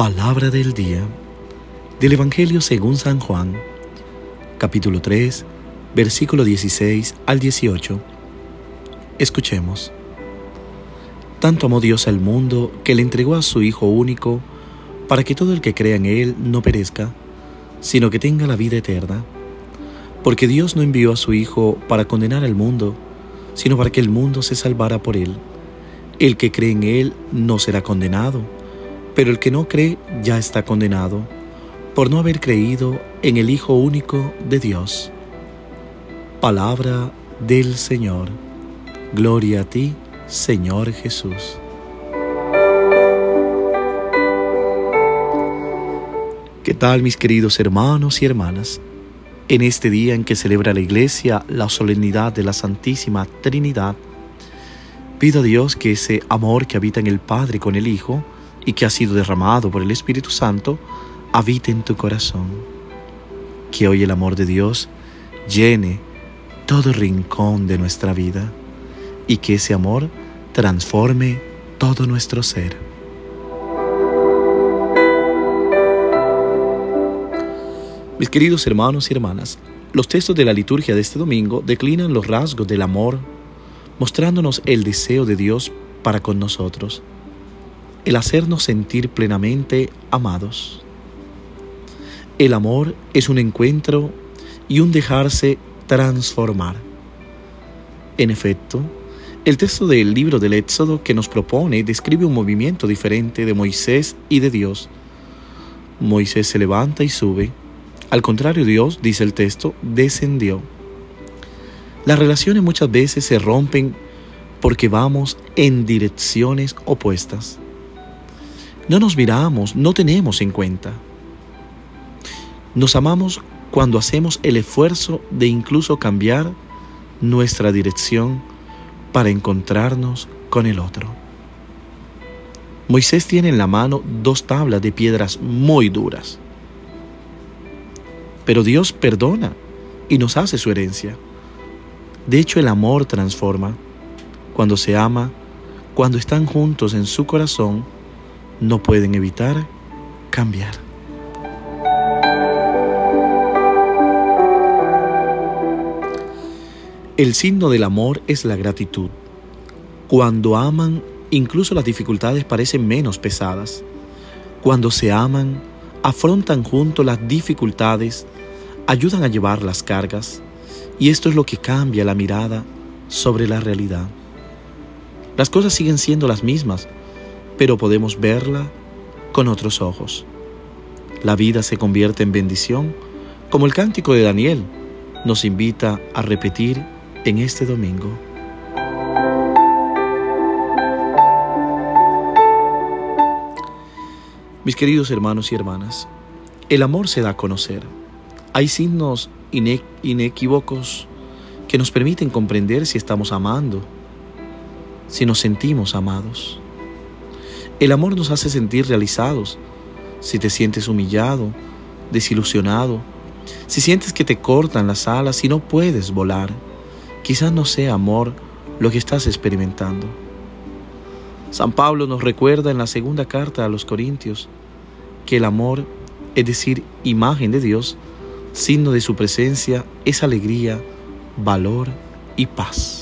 Palabra del día del Evangelio según San Juan, capítulo 3, versículo 16 al 18. Escuchemos. Tanto amó Dios al mundo que le entregó a su Hijo único para que todo el que crea en Él no perezca, sino que tenga la vida eterna. Porque Dios no envió a su Hijo para condenar al mundo, sino para que el mundo se salvara por Él. El que cree en Él no será condenado pero el que no cree ya está condenado por no haber creído en el Hijo único de Dios. Palabra del Señor. Gloria a ti, Señor Jesús. ¿Qué tal mis queridos hermanos y hermanas? En este día en que celebra la Iglesia la solemnidad de la Santísima Trinidad, pido a Dios que ese amor que habita en el Padre con el Hijo, y que ha sido derramado por el Espíritu Santo, habite en tu corazón. Que hoy el amor de Dios llene todo rincón de nuestra vida y que ese amor transforme todo nuestro ser. Mis queridos hermanos y hermanas, los textos de la liturgia de este domingo declinan los rasgos del amor, mostrándonos el deseo de Dios para con nosotros el hacernos sentir plenamente amados. El amor es un encuentro y un dejarse transformar. En efecto, el texto del libro del Éxodo que nos propone describe un movimiento diferente de Moisés y de Dios. Moisés se levanta y sube. Al contrario, Dios, dice el texto, descendió. Las relaciones muchas veces se rompen porque vamos en direcciones opuestas. No nos miramos, no tenemos en cuenta. Nos amamos cuando hacemos el esfuerzo de incluso cambiar nuestra dirección para encontrarnos con el otro. Moisés tiene en la mano dos tablas de piedras muy duras. Pero Dios perdona y nos hace su herencia. De hecho, el amor transforma. Cuando se ama, cuando están juntos en su corazón, no pueden evitar cambiar. El signo del amor es la gratitud. Cuando aman, incluso las dificultades parecen menos pesadas. Cuando se aman, afrontan juntos las dificultades, ayudan a llevar las cargas, y esto es lo que cambia la mirada sobre la realidad. Las cosas siguen siendo las mismas, pero podemos verla con otros ojos. La vida se convierte en bendición, como el cántico de Daniel nos invita a repetir en este domingo. Mis queridos hermanos y hermanas, el amor se da a conocer. Hay signos inequívocos que nos permiten comprender si estamos amando, si nos sentimos amados. El amor nos hace sentir realizados. Si te sientes humillado, desilusionado, si sientes que te cortan las alas y no puedes volar, quizás no sea amor lo que estás experimentando. San Pablo nos recuerda en la segunda carta a los Corintios que el amor, es decir, imagen de Dios, signo de su presencia, es alegría, valor y paz.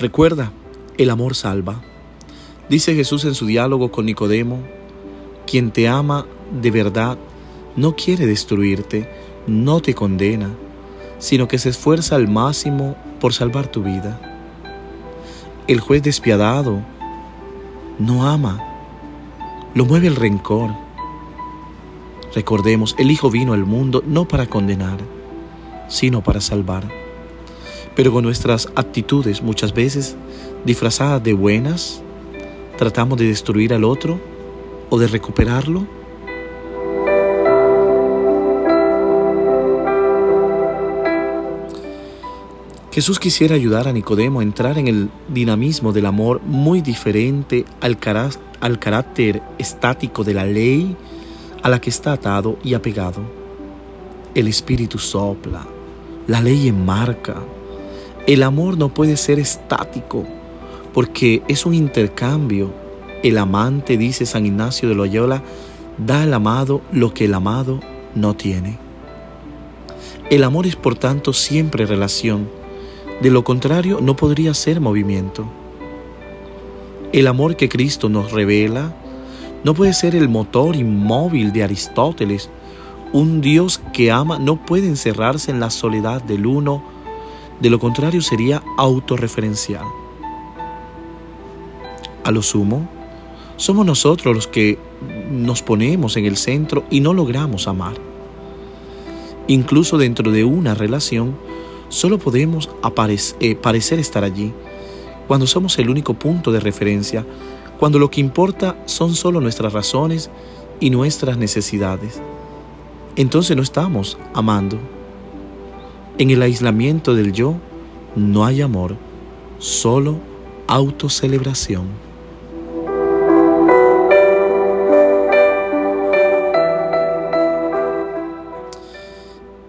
Recuerda, el amor salva. Dice Jesús en su diálogo con Nicodemo, quien te ama de verdad no quiere destruirte, no te condena, sino que se esfuerza al máximo por salvar tu vida. El juez despiadado no ama, lo mueve el rencor. Recordemos, el Hijo vino al mundo no para condenar, sino para salvar pero con nuestras actitudes muchas veces disfrazadas de buenas, tratamos de destruir al otro o de recuperarlo. Jesús quisiera ayudar a Nicodemo a entrar en el dinamismo del amor muy diferente al, carácter estático de la ley a la que está atado y apegado. El Espíritu sopla, la ley enmarca, El amor no puede ser estático porque es un intercambio. El amante, dice San Ignacio de Loyola, da al amado lo que el amado no tiene. El amor es por tanto siempre relación, de lo contrario no podría ser movimiento. El amor que Cristo nos revela no puede ser el motor inmóvil de Aristóteles. Un Dios que ama no puede encerrarse en la soledad del uno, de lo contrario sería autorreferencial. A lo sumo, somos nosotros los que nos ponemos en el centro y no logramos amar. Incluso dentro de una relación, solo podemos eh, parecer estar allí cuando somos el único punto de referencia, cuando lo que importa son solo nuestras razones y nuestras necesidades. Entonces no estamos amando. En el aislamiento del yo no hay amor, solo autocelebración.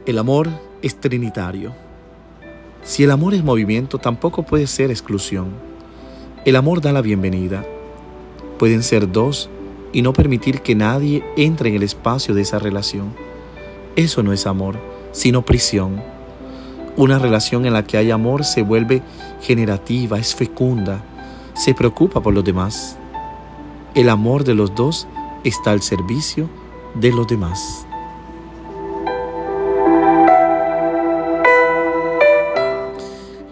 El amor es trinitario. Si el amor es movimiento, tampoco puede ser exclusión. El amor da la bienvenida. Pueden ser dos y no permitir que nadie entre en el espacio de esa relación. Eso no es amor, sino prisión. Una relación en la que hay amor se vuelve generativa, es fecunda, se preocupa por los demás. El amor de los dos está al servicio de los demás.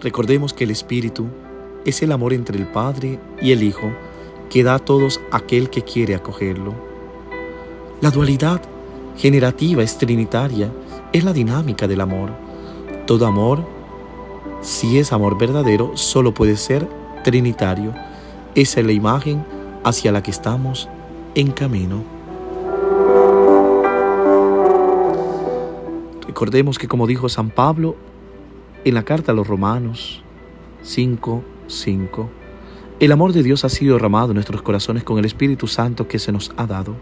Recordemos que el Espíritu es el amor entre el Padre y el Hijo que da a todos aquel que quiere acogerlo. La dualidad generativa es trinitaria, es la dinámica del amor. Todo amor, si es amor verdadero, solo puede ser trinitario. Esa es la imagen hacia la que estamos en camino. Recordemos que como dijo San Pablo, en la carta a los Romanos 5, 5, el amor de Dios ha sido derramado en nuestros corazones con el Espíritu Santo que se nos ha dado.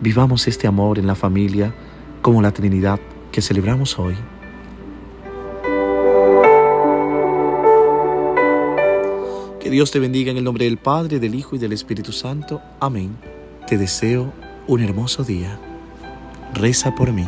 Vivamos este amor en la familia como la Trinidad que celebramos hoy. Dios te bendiga en el nombre del Padre, del Hijo y del Espíritu Santo. Amén. Te deseo un hermoso día. Reza por mí.